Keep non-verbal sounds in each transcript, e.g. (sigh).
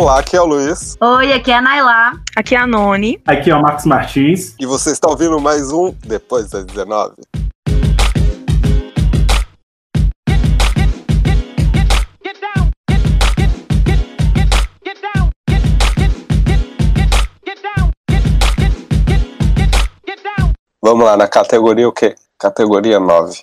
Olá, aqui é o Luiz. Oi, aqui é a Nailá. Aqui é a Noni. Aqui é o Marcos Martins. E você está ouvindo mais um Depois das 19. Vamos lá, na categoria o quê? Categoria 9.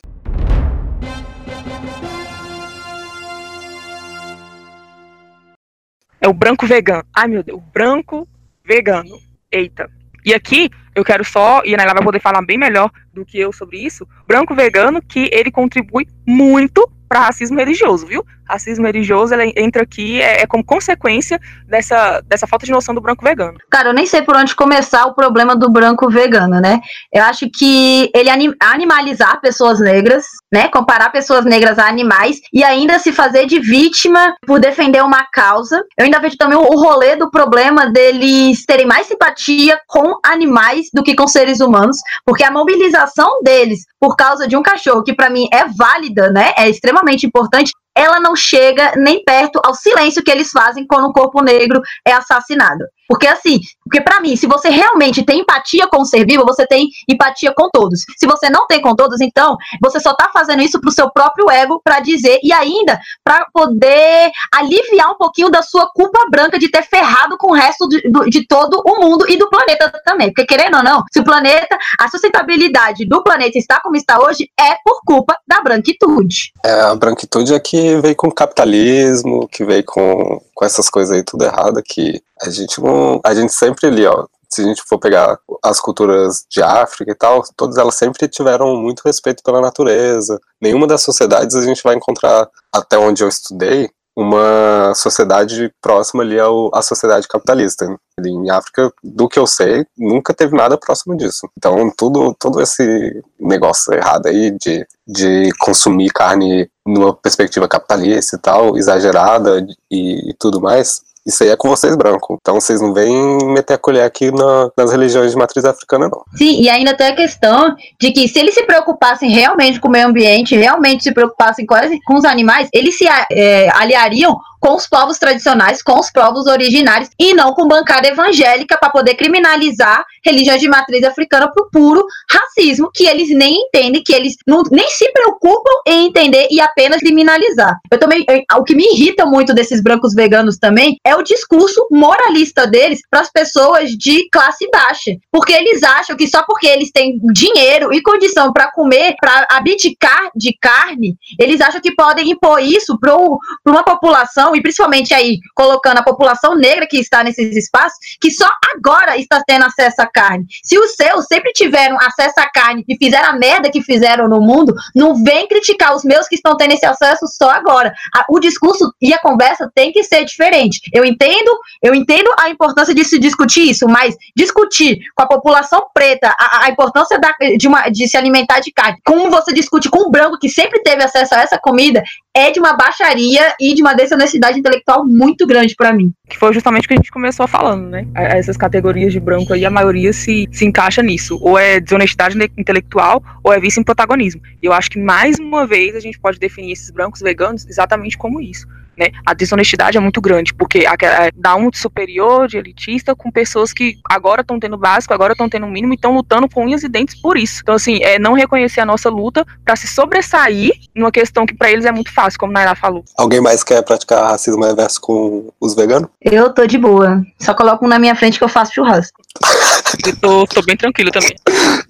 É o branco vegano. Ai, meu Deus, o branco vegano. Eita. E aqui eu quero só, e a Naila vai poder falar bem melhor do que eu sobre isso, branco vegano, que ele contribui muito para racismo religioso, viu? Racismo religioso ele entra aqui é, é, como consequência dessa, dessa falta de noção do branco vegano. Cara, eu nem sei por onde começar o problema do branco vegano, né? Eu acho que ele anim, animalizar pessoas negras, né? Comparar pessoas negras a animais e ainda se fazer de vítima por defender uma causa. Eu ainda vejo também o rolê do problema deles terem mais simpatia com animais do que com seres humanos, porque a mobilização deles por causa de um cachorro que para mim é válida, né? É extremamente importante ela não chega nem perto ao silêncio que eles fazem quando um corpo negro é assassinado. Porque assim, porque para mim, se você realmente tem empatia com o ser vivo, você tem empatia com todos. Se você não tem com todos, então você só tá fazendo isso pro seu próprio ego para dizer e ainda para poder aliviar um pouquinho da sua culpa branca de ter ferrado com o resto de, de todo o mundo e do planeta também. Porque querendo ou não, se o planeta, a sustentabilidade do planeta está como está hoje, é por culpa da branquitude. É, a branquitude é que veio com capitalismo, que veio com, com essas coisas aí tudo errado, que a gente não. A gente sempre ali, ó. Se a gente for pegar as culturas de África e tal, todas elas sempre tiveram muito respeito pela natureza. Nenhuma das sociedades a gente vai encontrar, até onde eu estudei, uma sociedade próxima ali ao, à sociedade capitalista. Em África, do que eu sei, nunca teve nada próximo disso. Então, tudo, todo esse negócio errado aí de, de consumir carne numa perspectiva capitalista e tal, exagerada e, e tudo mais, isso aí é com vocês branco. Então vocês não vêm meter a colher aqui na, nas religiões de matriz africana, não. Sim, e ainda tem a questão de que se eles se preocupassem realmente com o meio ambiente, realmente se preocupassem com, com os animais, eles se é, aliariam com os povos tradicionais, com os povos originários, e não com bancada evangélica para poder criminalizar religiões de matriz africana por puro racismo, que eles nem entendem, que eles não, nem se preocupam em entender e apenas criminalizar. Eu também, eu, o que me irrita muito desses brancos veganos também é o discurso moralista deles para as pessoas de classe baixa, porque eles acham que só porque eles têm dinheiro e condição para comer, para abdicar de carne, eles acham que podem impor isso para uma população e principalmente aí colocando a população negra que está nesses espaços, que só agora está tendo acesso à carne. Se os seus sempre tiveram acesso à carne e fizeram a merda que fizeram no mundo, não vem criticar os meus que estão tendo esse acesso só agora. O discurso e a conversa tem que ser diferente. Eu entendo, eu entendo a importância de se discutir isso, mas discutir com a população preta a, a importância da, de, uma, de se alimentar de carne, como você discute com o branco que sempre teve acesso a essa comida, é de uma baixaria e de uma desonestidade intelectual muito grande para mim. Que foi justamente o que a gente começou falando, né? Essas categorias de branco aí, a maioria se, se encaixa nisso. Ou é desonestidade intelectual, ou é vício em protagonismo. E eu acho que, mais uma vez, a gente pode definir esses brancos veganos exatamente como isso né? A desonestidade é muito grande, porque é, dá um de superior, de elitista, com pessoas que agora estão tendo básico, agora estão tendo mínimo e estão lutando com unhas e dentes por isso. Então, assim, é não reconhecer a nossa luta para se sobressair numa questão que para eles é muito fácil, como Naira falou. Alguém mais quer praticar racismo reverso com os veganos? Eu tô de boa. Só coloco um na minha frente que eu faço churrasco. (laughs) Eu tô, tô bem tranquilo também.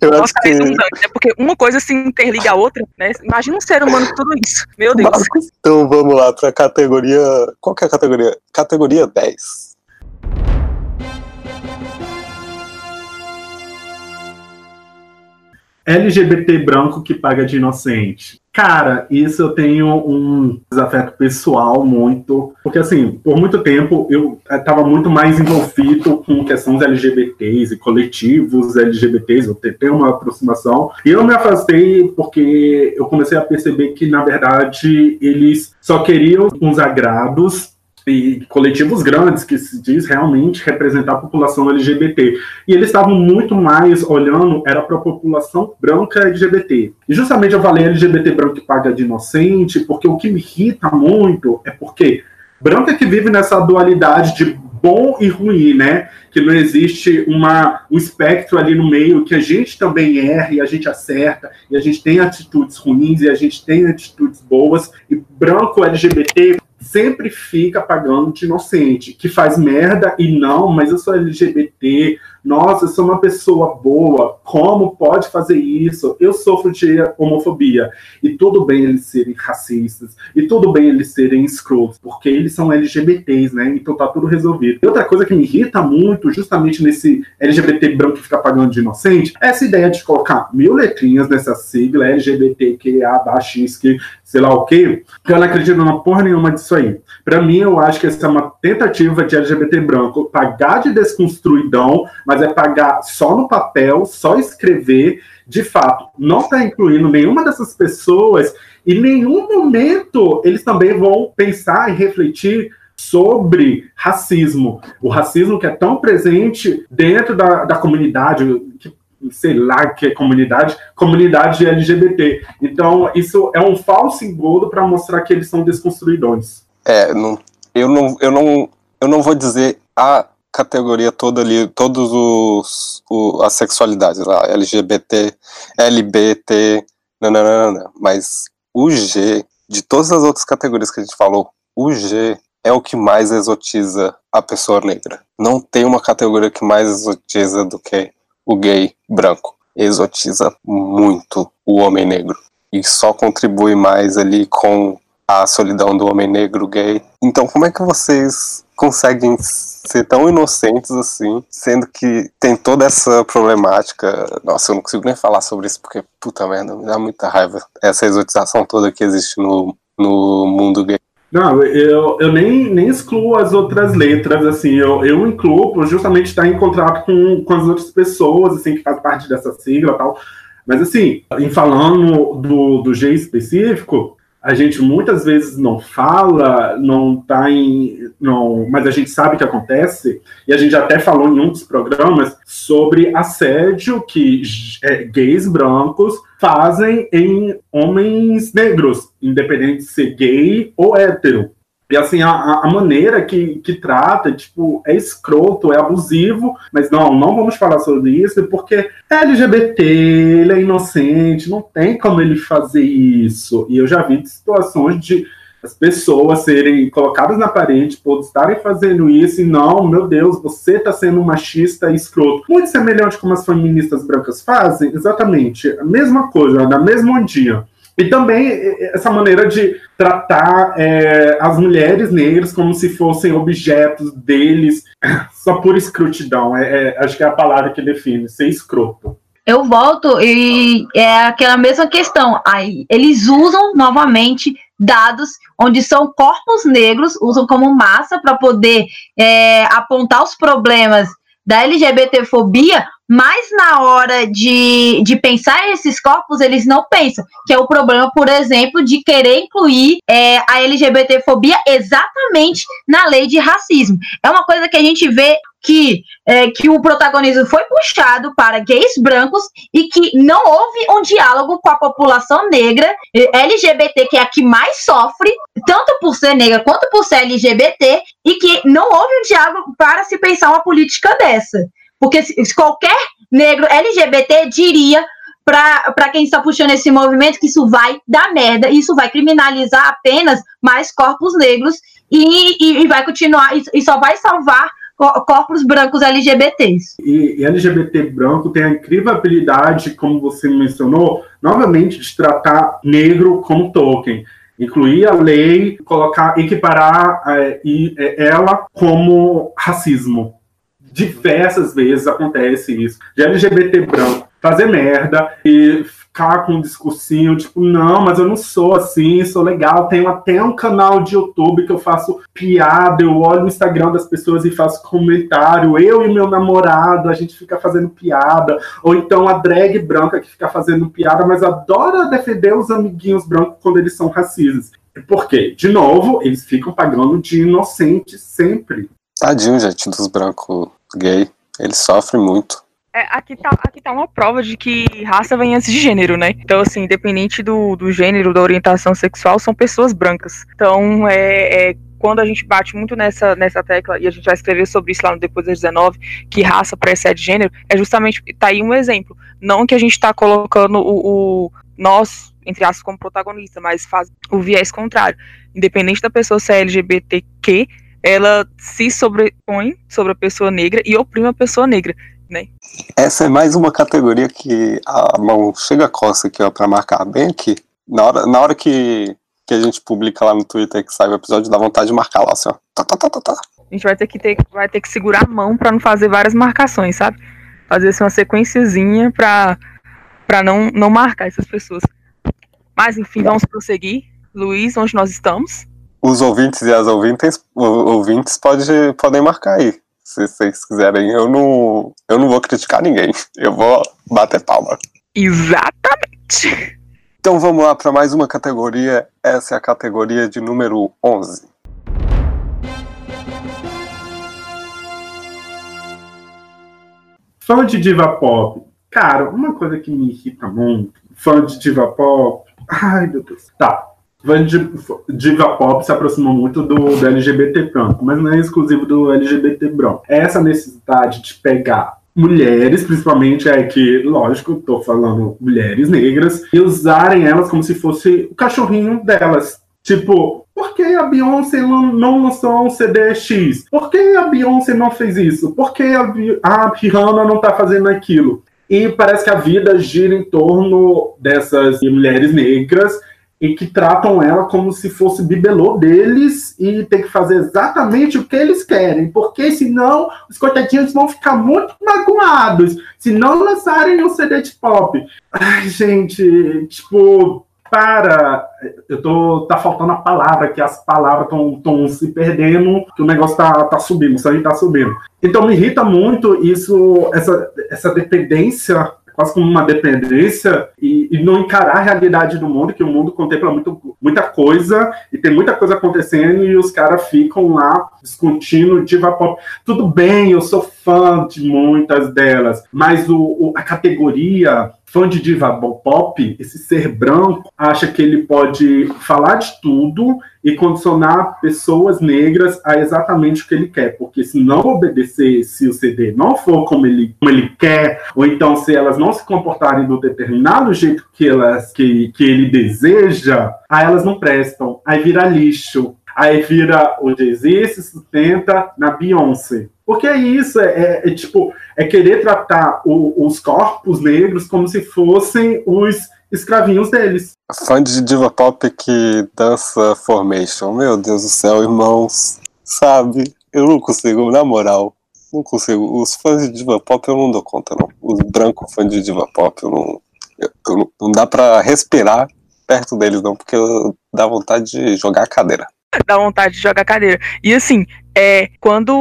Eu Nossa, acho que... né? Porque uma coisa se interliga a outra, né? Imagina um ser humano com tudo isso. Meu Deus. Então vamos lá pra categoria. Qual que é a categoria? Categoria 10. LGBT branco que paga de inocente. Cara, isso eu tenho um desafeto pessoal muito, porque assim, por muito tempo eu estava muito mais envolvido com questões LGBTs e coletivos LGBTs, eu tenho uma aproximação, e eu me afastei porque eu comecei a perceber que, na verdade, eles só queriam uns agrados e coletivos grandes que se diz realmente representar a população LGBT. E eles estavam muito mais olhando era para a população branca LGBT. E justamente eu falei LGBT branco que paga de inocente, porque o que me irrita muito é porque Branco é que vive nessa dualidade de bom e ruim, né? Que não existe uma, um espectro ali no meio que a gente também erra e a gente acerta, e a gente tem atitudes ruins e a gente tem atitudes boas, e branco LGBT sempre fica pagando de inocente, que faz merda e não, mas eu sou LGBT, nossa, eu sou uma pessoa boa, como pode fazer isso? Eu sofro de homofobia. E tudo bem eles serem racistas, e tudo bem eles serem escrotos, porque eles são LGBTs, né? Então tá tudo resolvido. E outra coisa que me irrita muito, justamente nesse LGBT branco que fica pagando de inocente, é essa ideia de colocar mil letrinhas nessa sigla LGBTQIA, que sei lá o quê, que eu não acredito na porra nenhuma disso aí. Para mim, eu acho que essa é uma tentativa de LGBT branco pagar de desconstruidão, mas é pagar só no papel, só escrever. De fato, não está incluindo nenhuma dessas pessoas e em nenhum momento eles também vão pensar e refletir sobre racismo. O racismo que é tão presente dentro da, da comunidade, que, sei lá que é comunidade, comunidade LGBT. Então, isso é um falso engodo para mostrar que eles são desconstruidores. É, não, eu, não, eu, não, eu não vou dizer a categoria toda ali, todos os, as sexualidades lá, LGBT, LBT, nananana, mas o G, de todas as outras categorias que a gente falou, o G é o que mais exotiza a pessoa negra. Não tem uma categoria que mais exotiza do que o gay branco. Exotiza muito o homem negro. E só contribui mais ali com a solidão do homem negro gay. Então, como é que vocês conseguem ser tão inocentes assim, sendo que tem toda essa problemática? Nossa, eu não consigo nem falar sobre isso porque, puta merda, me dá muita raiva essa exotização toda que existe no, no mundo gay. Não, eu, eu nem, nem excluo as outras letras, assim, eu, eu incluo por justamente estar em contrato com, com as outras pessoas, assim, que faz parte dessa sigla e tal. Mas, assim, em falando do, do G específico, a gente muitas vezes não fala, não tá em. Não, mas a gente sabe que acontece, e a gente até falou em um dos programas sobre assédio que é, gays brancos fazem em homens negros, independente de ser gay ou hétero. E assim, a, a, maneira que, que trata, tipo, é escroto, é abusivo, mas não, não vamos falar sobre isso, porque é LGBT, ele é inocente, não tem como ele fazer isso. E eu já vi situações de as pessoas serem colocadas na parede por estarem fazendo isso e não, meu Deus, você está sendo um machista e escroto. Muito semelhante como as feministas brancas fazem, exatamente, a mesma coisa, na mesma ondinha. E também essa maneira de tratar é, as mulheres negras como se fossem objetos deles, (laughs) só por escrutidão. É, é, acho que é a palavra que define, ser escroto. Eu volto e é aquela mesma questão. Aí eles usam novamente dados onde são corpos negros, usam como massa para poder é, apontar os problemas da LGBTfobia, mas na hora de, de pensar esses corpos, eles não pensam, que é o problema, por exemplo, de querer incluir é, a LGBTfobia exatamente na lei de racismo. É uma coisa que a gente vê que, é, que o protagonismo foi puxado para gays brancos e que não houve um diálogo com a população negra, é, LGBT, que é a que mais sofre, tanto por ser negra quanto por ser LGBT, e que não houve um diálogo para se pensar uma política dessa. Porque se, qualquer negro LGBT diria para quem está puxando esse movimento que isso vai dar merda, isso vai criminalizar apenas mais corpos negros e, e, e vai continuar, e, e só vai salvar corpos brancos LGBTs. E, e, LGBT branco tem a incrível habilidade, como você mencionou, novamente, de tratar negro como token. Incluir a lei, colocar, equiparar é, e, é, ela como racismo diversas vezes acontece isso. De LGBT branco fazer merda e ficar com um discursinho, tipo, não, mas eu não sou assim, sou legal. Tenho até um canal de YouTube que eu faço piada, eu olho no Instagram das pessoas e faço comentário. Eu e meu namorado, a gente fica fazendo piada. Ou então a drag branca que fica fazendo piada, mas adora defender os amiguinhos brancos quando eles são racistas. Por quê? De novo, eles ficam pagando de inocente sempre. Tadinho, gente, dos brancos gay. Eles sofrem muito. É, aqui, tá, aqui tá uma prova de que raça vem antes de gênero, né? Então, assim, independente do, do gênero, da orientação sexual, são pessoas brancas. Então, é, é quando a gente bate muito nessa, nessa tecla, e a gente vai escrever sobre isso lá no Depois das 19, que raça precede gênero, é justamente, tá aí um exemplo. Não que a gente está colocando o, o, nós, entre aspas, como protagonista, mas faz o viés contrário. Independente da pessoa ser LGBTQ, ela se sobrepõe sobre a pessoa negra e oprime a pessoa negra. Né? Essa é mais uma categoria que a mão chega a coça aqui, ó, pra marcar bem aqui. Na hora, na hora que, que a gente publica lá no Twitter que sai o episódio, dá vontade de marcar lá, assim, ó. Tá, tá, tá, tá, tá. A gente vai ter que, ter, vai ter que segurar a mão para não fazer várias marcações, sabe? Fazer assim, uma sequenciazinha pra, pra não, não marcar essas pessoas. Mas enfim, vamos prosseguir. Luiz, onde nós estamos? Os ouvintes e as ouvintes, ouvintes pode, podem marcar aí. Se vocês quiserem, eu não, eu não vou criticar ninguém. Eu vou bater palma. Exatamente. Então vamos lá para mais uma categoria. Essa é a categoria de número 11. Fã de diva pop. Cara, uma coisa que me irrita muito. Fã de diva pop. Ai, meu Deus. Tá. Diva pop se aproxima muito do, do LGBT branco, mas não é exclusivo do LGBT branco. Essa necessidade de pegar mulheres, principalmente, é que, lógico, tô falando mulheres negras, e usarem elas como se fosse o cachorrinho delas. Tipo, por que a Beyoncé não lançou um CD X? Por que a Beyoncé não fez isso? Por que a, a Rihanna não tá fazendo aquilo? E parece que a vida gira em torno dessas mulheres negras e que tratam ela como se fosse bibelô deles e tem que fazer exatamente o que eles querem, porque senão os coitadinhos vão ficar muito magoados se não lançarem um CD de pop. Ai, gente, tipo, para, eu tô, tá faltando a palavra, que as palavras estão se perdendo, que o negócio tá, tá subindo, o sangue tá subindo. Então me irrita muito isso, essa, essa dependência quase como uma dependência e, e, não encarar a realidade do mundo, que o mundo contempla muito, muita coisa e tem muita coisa acontecendo e os caras ficam lá discutindo diva pop. Tudo bem, eu sou fã de muitas delas, mas o, o a categoria fã de diva pop, esse ser branco, acha que ele pode falar de tudo e condicionar pessoas negras a exatamente o que ele quer, porque se não obedecer, se o CD não for como ele, como ele quer, ou então se elas não se comportarem do determinado jeito que elas que, que ele deseja, aí elas não prestam, aí vira lixo, aí vira o Jay-Z se sustenta na Beyoncé. Porque é isso, é, é, é tipo, é querer tratar o, os corpos negros como se fossem os escravinhos deles. Fã de diva pop que dança Formation, meu Deus do céu, irmãos, sabe? Eu não consigo, na moral, não consigo. Os fãs de diva pop eu não dou conta, não. Os brancos fãs de diva pop eu não, eu, eu, não dá pra respirar perto deles, não, porque dá vontade de jogar a cadeira. Dá vontade de jogar cadeira. E assim, é, quando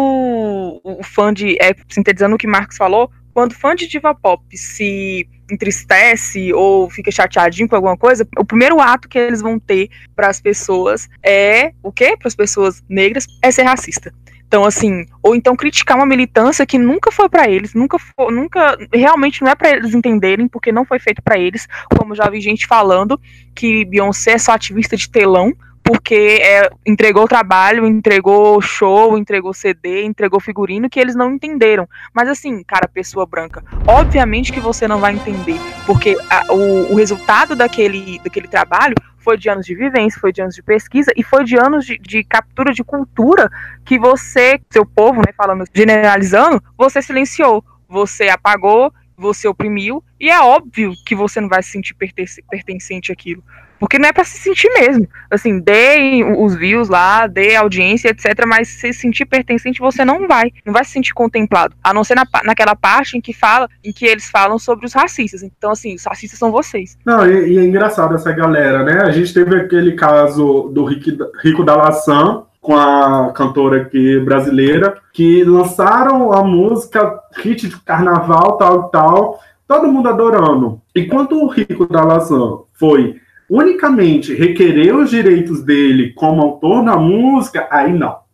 o fã de. É, sintetizando o que Marcos falou, quando fã de diva pop se entristece ou fica chateadinho com alguma coisa, o primeiro ato que eles vão ter para as pessoas é o quê? Para as pessoas negras é ser racista. Então, assim, ou então criticar uma militância que nunca foi para eles, nunca foi, nunca, realmente não é para eles entenderem, porque não foi feito para eles. Como já vi gente falando que Beyoncé é só ativista de telão, porque é, entregou trabalho, entregou show, entregou CD, entregou figurino que eles não entenderam. Mas assim, cara, pessoa branca, obviamente que você não vai entender, porque a, o, o, resultado daquele, daquele trabalho foi de anos de vivência, foi de anos de pesquisa e foi de anos de, de captura de cultura que você, seu povo, né, falando, generalizando, você silenciou, você apagou, você oprimiu, e é óbvio que você não vai se sentir pertencente àquilo. Porque não é para se sentir mesmo. Assim, dê os views lá, dê audiência, etc. Mas se sentir pertencente, você não vai. Não vai se sentir contemplado. A não ser na, naquela parte em que fala, em que eles falam sobre os racistas. Então, assim, os racistas são vocês. Não, e, e é engraçado essa galera, né? A gente teve aquele caso do Rico, Rico da Laçã, com a cantora aqui brasileira, que lançaram a música hit de carnaval, tal e tal, todo mundo adorando. E quando o Rico da Laçã foi unicamente requerer os direitos dele como autor da música, aí não.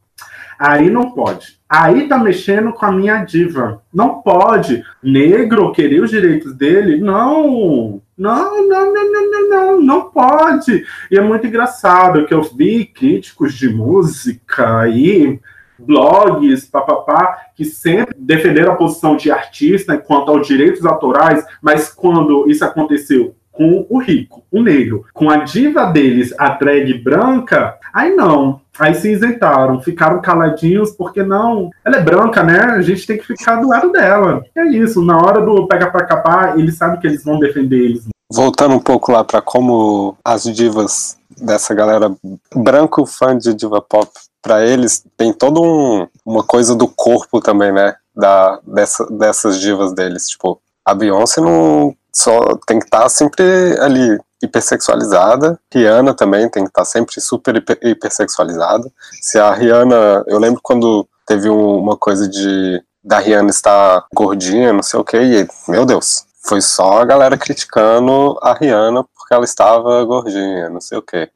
Aí não pode. Aí tá mexendo com a minha diva. Não pode. Negro querer os direitos dele? Não. Não, não, não, não, não, não, não pode. E é muito engraçado que eu vi críticos de música aí, blogs, papapá, que sempre defenderam a posição de artista quanto aos direitos autorais, mas quando isso aconteceu com o rico, o negro, com a diva deles, a drag branca, aí não. Aí se isentaram, ficaram caladinhos, porque não. Ela é branca, né? A gente tem que ficar do lado dela. É isso, na hora do pega pra capar, eles sabem que eles vão defender eles. Voltando um pouco lá para como as divas dessa galera branco fã de diva pop, para eles tem toda um, uma coisa do corpo também, né? Da, dessa, dessas divas deles. Tipo, a Beyoncé não só tem que estar tá sempre ali hipersexualizada. Rihanna também tem que estar tá sempre super hiper, hipersexualizada. Se a Rihanna, eu lembro quando teve um, uma coisa de da Rihanna estar gordinha, não sei o que, e meu Deus, foi só a galera criticando a Rihanna porque ela estava gordinha, não sei o que.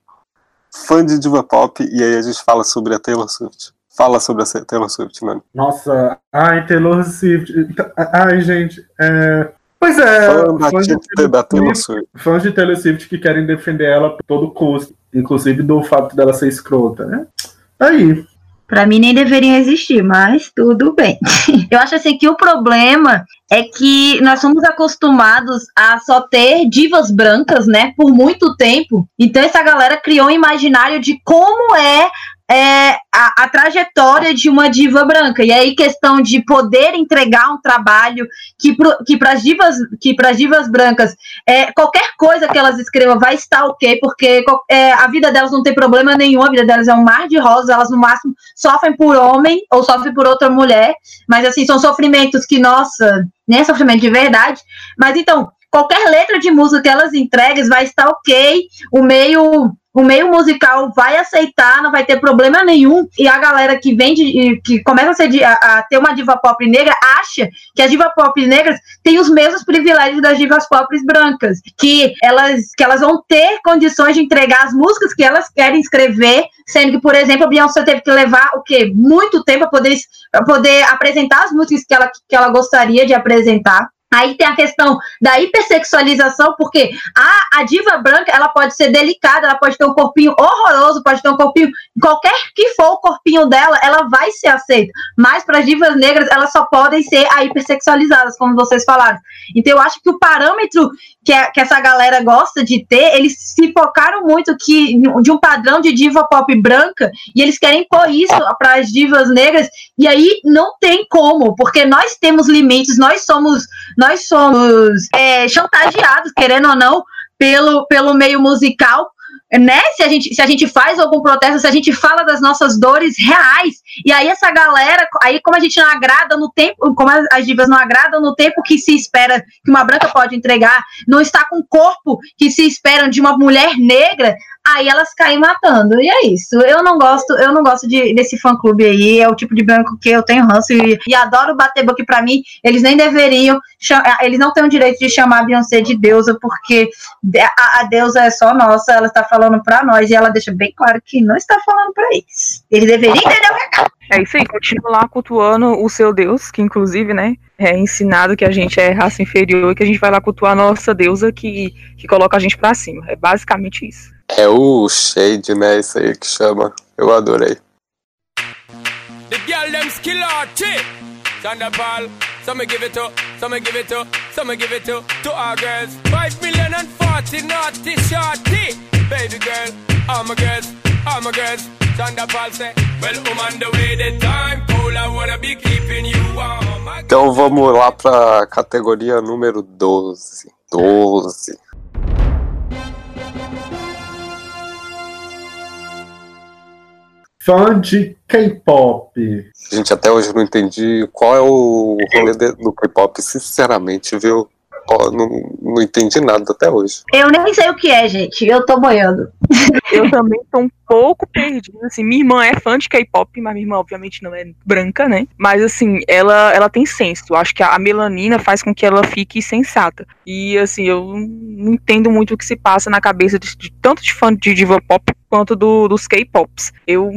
Fã de diva pop, e aí a gente fala sobre a Taylor Swift. Fala sobre a Taylor Swift, mano. Nossa, ai, Taylor Swift. Ai, gente, é, Pois é, fãs de, da Taylor Swift, fãs de Taylor Swift que querem defender ela por todo custo, inclusive do fato dela ser escrota, né? Tá aí. Pra mim nem deveriam existir, mas tudo bem. (laughs) Eu acho assim que o problema é que nós somos acostumados a só ter divas brancas, né, por muito tempo. Então essa galera criou um imaginário de como é é, a, a, trajetória de uma diva branca. E aí, questão de poder entregar um trabalho que, que para as divas, que divas brancas, é, qualquer coisa que elas escrevam vai estar ok, porque é, a vida delas não tem problema nenhum, a vida delas é um mar de rosas, elas no máximo sofrem por homem ou sofrem por outra mulher, mas assim, são sofrimentos que, nossa, nem é sofrimento de verdade. Mas então, qualquer letra de música que elas entreguem vai estar ok, o meio o meio musical vai aceitar, não vai ter problema nenhum. E a galera que vem de, que começa a, a, a, ter uma diva pop negra acha que as divas pop negras têm os mesmos privilégios das divas pop brancas, que elas, que elas vão ter condições de entregar as músicas que elas querem escrever, sendo que, por exemplo, a Beyoncé teve que levar o quê? Muito tempo para poder, poder apresentar as músicas que ela, que ela gostaria de apresentar. Aí tem a questão da hipersexualização, porque a, a diva branca ela pode ser delicada, ela pode ter um corpinho horroroso, pode ter um corpinho, qualquer que for o corpinho dela, ela vai ser aceita. Mas para as divas negras, elas só podem ser a hipersexualizadas, como vocês falaram. Então eu acho que o parâmetro que, a, que essa galera gosta de ter, eles se focaram muito que de um padrão de diva pop branca e eles querem pôr isso para as divas negras e aí não tem como, porque nós temos limites, nós somos nós somos é, chantageados, querendo ou não, pelo, pelo meio musical né? Se a gente se a gente faz algum protesto, se a gente fala das nossas dores reais, e aí essa galera, aí como a gente não agrada no tempo, como as divas não agradam no tempo que se espera que uma branca pode entregar, não está com o corpo que se espera de uma mulher negra, aí elas caem matando. E é isso. Eu não gosto, eu não gosto de, desse fã clube aí. É o tipo de branco que eu tenho ranço e, e adoro bater boca para mim. Eles nem deveriam, eles não têm o direito de chamar a Beyoncé de deusa, porque a, a deusa é só nossa, ela está falando para nós e ela deixa bem claro que não está falando para eles. Eles deveriam entender o recado. É isso aí, continua lá cultuando o seu Deus, que inclusive, né, é ensinado que a gente é raça inferior e que a gente vai lá cultuar a nossa deusa que, que coloca a gente pra cima. É basicamente isso. É o Shade, né? Isso aí que chama. Eu adorei. The girl them skill Thunderball, some me give it to, some me give it to, some me give it to, to our girls. Five million and forty naughty shorty. Baby girl, all my girls, all my girls. Thunderball say, well, I'm on the way the time, cool, I wanna be keeping you warm. Então vamos lá pra categoria número 12. 12. Fã de K-pop. Gente, até hoje eu não entendi qual é o rolê do K-pop, sinceramente, viu? Não, não entendi nada até hoje. Eu nem sei o que é, gente. Eu tô boiando. Eu também tô um pouco perdida. Assim, minha irmã é fã de K-pop, mas minha irmã, obviamente, não é branca, né? Mas, assim, ela, ela tem senso. Eu acho que a melanina faz com que ela fique sensata. E, assim, eu não entendo muito o que se passa na cabeça de, de tanto de fã de diva pop quanto do, dos K-pops. Eu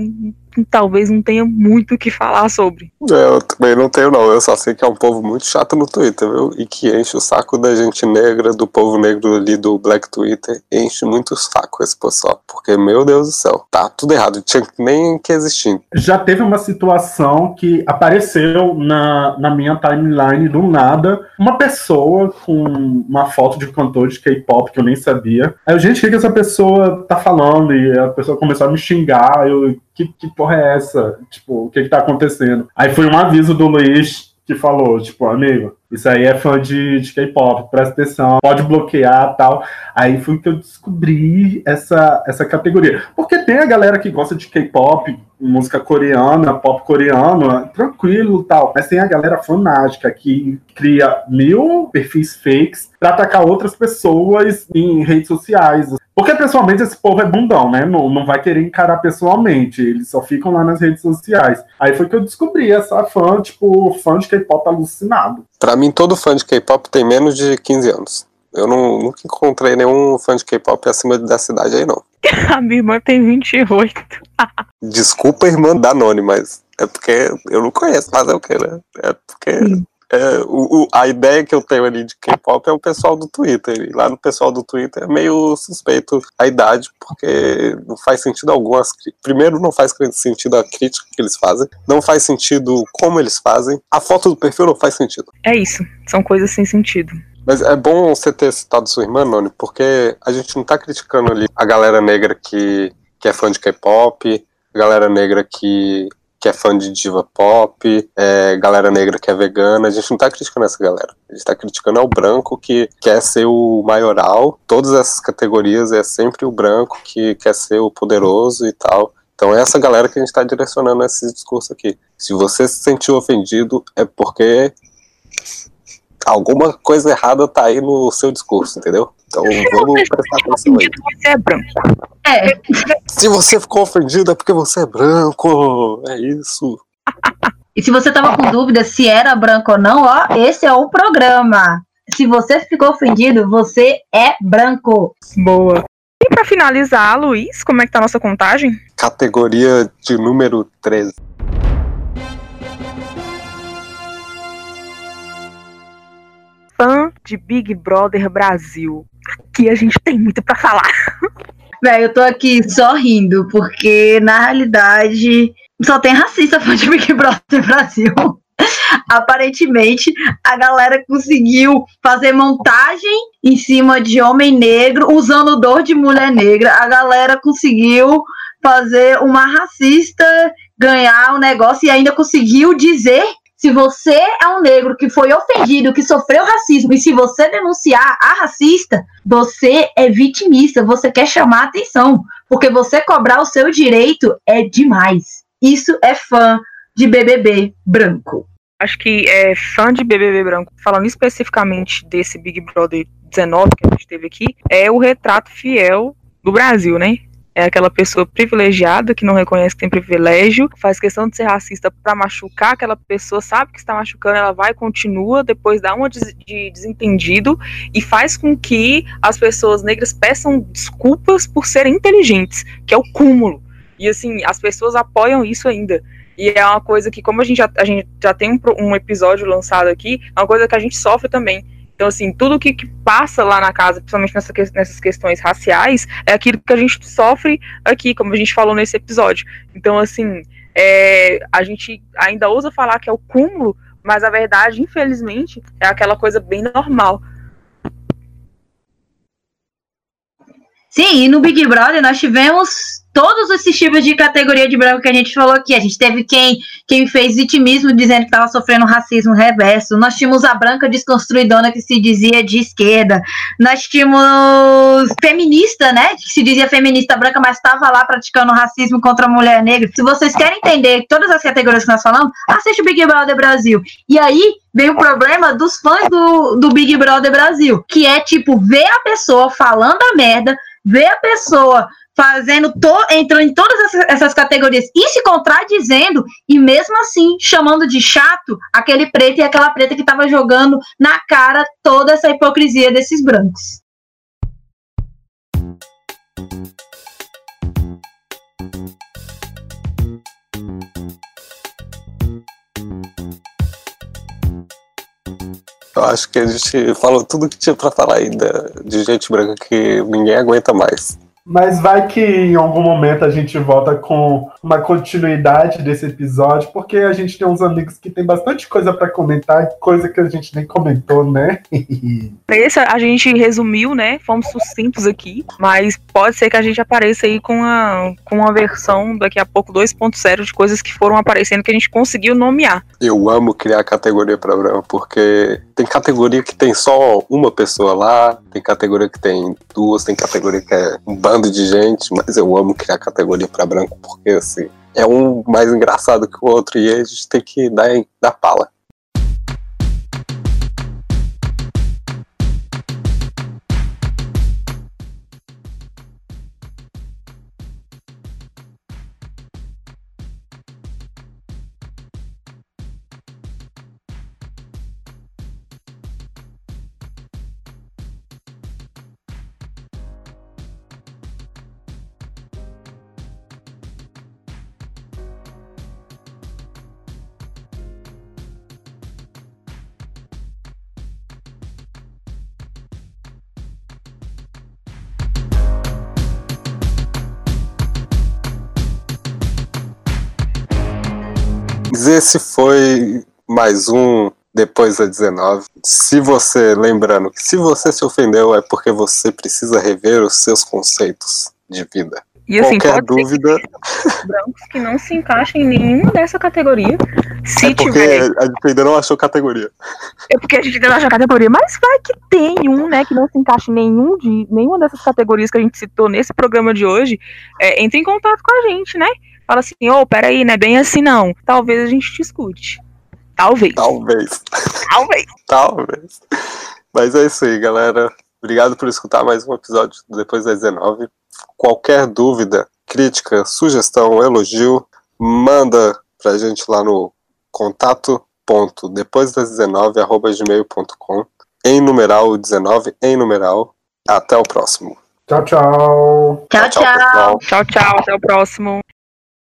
talvez não tenha muito o que falar sobre. É, eu também não tenho, não. Eu só sei que é um povo muito chato no Twitter, viu? E que enche o saco da gente negra, do povo negro ali do Black Twitter. Enche muito o saco esse pessoal. Porque, meu Deus do céu, tá tudo errado. Tinha nem que existir. Já teve uma situação que apareceu na, na minha timeline do nada uma pessoa com uma foto de um cantor de K-pop que eu nem sabia. Aí gente, o que, que essa pessoa tá falando? E a pessoa começou a me xingar. Eu, que, que porra é essa? Tipo, o que que tá acontecendo? Aí foi um aviso do Luiz que falou, tipo, amigo, isso aí é fã de, de K-pop, presta atenção, pode bloquear tal. Aí foi que eu descobri essa, essa categoria. Porque tem a galera que gosta de K-pop, música coreana, pop coreano, tranquilo tal. Mas tem a galera fanática que cria mil perfis fakes para atacar outras pessoas em redes sociais. Porque pessoalmente esse povo é bundão, né? Não, não vai querer encarar pessoalmente. Eles só ficam lá nas redes sociais. Aí foi que eu descobri essa fã, tipo, fã de K-pop alucinado. Pra mim, todo fã de K-pop tem menos de 15 anos. Eu não, nunca encontrei nenhum fã de K-pop acima da cidade aí, não. (laughs) A minha irmã tem 28. (laughs) Desculpa, irmã da Noni, mas é porque eu não conheço fazer o quê, né? É porque é, o, o, a ideia que eu tenho ali de K-pop é o pessoal do Twitter. E lá no pessoal do Twitter é meio suspeito a idade, porque não faz sentido algum. As, primeiro, não faz sentido a crítica que eles fazem, não faz sentido como eles fazem, a foto do perfil não faz sentido. É isso, são coisas sem sentido. Mas é bom você ter citado sua irmã, Noni, porque a gente não tá criticando ali a galera negra que, que é fã de K-pop, a galera negra que que é fã de diva pop, é, galera negra que é vegana. A gente não tá criticando essa galera. A gente tá criticando é o branco que quer ser o maioral. Todas essas categorias é sempre o branco que quer ser o poderoso e tal. Então é essa galera que a gente está direcionando esse discurso aqui. Se você se sentiu ofendido, é porque alguma coisa errada tá aí no seu discurso, entendeu? Então vamos prestar atenção aí. Você é branco. É. Se você ficou ofendido é porque você é branco. É isso. E se você tava com dúvida se era branco ou não, ó, esse é o programa. Se você ficou ofendido, você é branco. Boa. E para finalizar, Luiz, como é que tá a nossa contagem? Categoria de número 13. Fã de Big Brother Brasil. Aqui a gente tem muito para falar. (laughs) Velho, eu tô aqui só rindo, porque na realidade só tem racista fã de Big Brother Brasil. (laughs) Aparentemente, a galera conseguiu fazer montagem em cima de homem negro, usando dor de mulher negra. A galera conseguiu fazer uma racista ganhar o um negócio e ainda conseguiu dizer se você é um negro que foi ofendido, que sofreu racismo, e se você denunciar a racista, você é vitimista, você quer chamar atenção, porque você cobrar o seu direito é demais. Isso é fã de BBB branco. Acho que é fã de BBB branco, falando especificamente desse Big Brother 19 que a gente teve aqui, é o retrato fiel do Brasil, né? É aquela pessoa privilegiada que não reconhece que tem privilégio, faz questão de ser racista para machucar aquela pessoa, sabe que está machucando, ela vai continua, depois dá uma de desentendido e faz com que as pessoas negras peçam desculpas por serem inteligentes, que é o cúmulo. E assim, as pessoas apoiam isso ainda. E é uma coisa que, como a gente já, a gente já tem um, um episódio lançado aqui, é uma coisa que a gente sofre também então, assim, tudo que, que passa lá na casa, principalmente nessa, nessas questões raciais, é aquilo que a gente sofre aqui, como a gente falou nesse episódio. Então, assim, é, a gente ainda ousa falar que é o cúmulo, mas a verdade, infelizmente, é aquela coisa bem normal. Sim, e no Big Brother nós tivemos todos esses tipos de categoria de branco que a gente falou aqui. A gente teve quem, quem fez vitimismo dizendo que estava sofrendo racismo reverso. Nós tínhamos a branca desconstruidona que se dizia de esquerda. Nós tínhamos feminista, né? Que se dizia feminista branca, mas estava lá praticando racismo contra a mulher negra. Se vocês querem entender todas as categorias que nós falamos, assiste o Big Brother Brasil. E aí vem o problema dos fãs do, do Big Brother Brasil, que é tipo ver a pessoa falando a merda, ver a pessoa fazendo to, entrando em todas essas categorias e se contradizendo e mesmo assim chamando de chato aquele preto e aquela preta que estava jogando na cara toda essa hipocrisia desses brancos. Eu acho que a gente falou tudo que tinha para falar ainda de gente branca que ninguém aguenta mais. Mas vai que em algum momento a gente volta com uma continuidade desse episódio, porque a gente tem uns amigos que tem bastante coisa para comentar, coisa que a gente nem comentou, né? (laughs) Esse a gente resumiu, né? Fomos sucintos aqui, mas pode ser que a gente apareça aí com, a, com uma versão daqui a pouco 2.0 de coisas que foram aparecendo que a gente conseguiu nomear. Eu amo criar categoria para branco, porque tem categoria que tem só uma pessoa lá, tem categoria que tem duas, tem categoria que é um bando de gente, mas eu amo criar categoria para branco porque assim, é um mais engraçado que o outro e a gente tem que dar, dar pala. Mais um depois da 19. Se você, lembrando que se você se ofendeu é porque você precisa rever os seus conceitos de vida. E assim, Qualquer dúvida, que brancos que não se encaixem em nenhuma dessa categoria. Se é porque tiver. a gente ainda não achou categoria. É porque a gente ainda não acha categoria, mas vai que tem um, né, que não se encaixa em nenhum de, nenhuma dessas categorias que a gente citou nesse programa de hoje. É, entre em contato com a gente, né? Fala assim, ô, peraí, não é bem assim não. Talvez a gente discute. Talvez. Talvez. Talvez. (laughs) Talvez. Mas é isso aí, galera. Obrigado por escutar mais um episódio do Depois das 19. Qualquer dúvida, crítica, sugestão, elogio, manda pra gente lá no contato ponto depois das 19 arroba gmail.com em numeral 19 em numeral. Até o próximo. Tchau, tchau. Tchau, tchau. pessoal. Tchau, tchau. Até o próximo.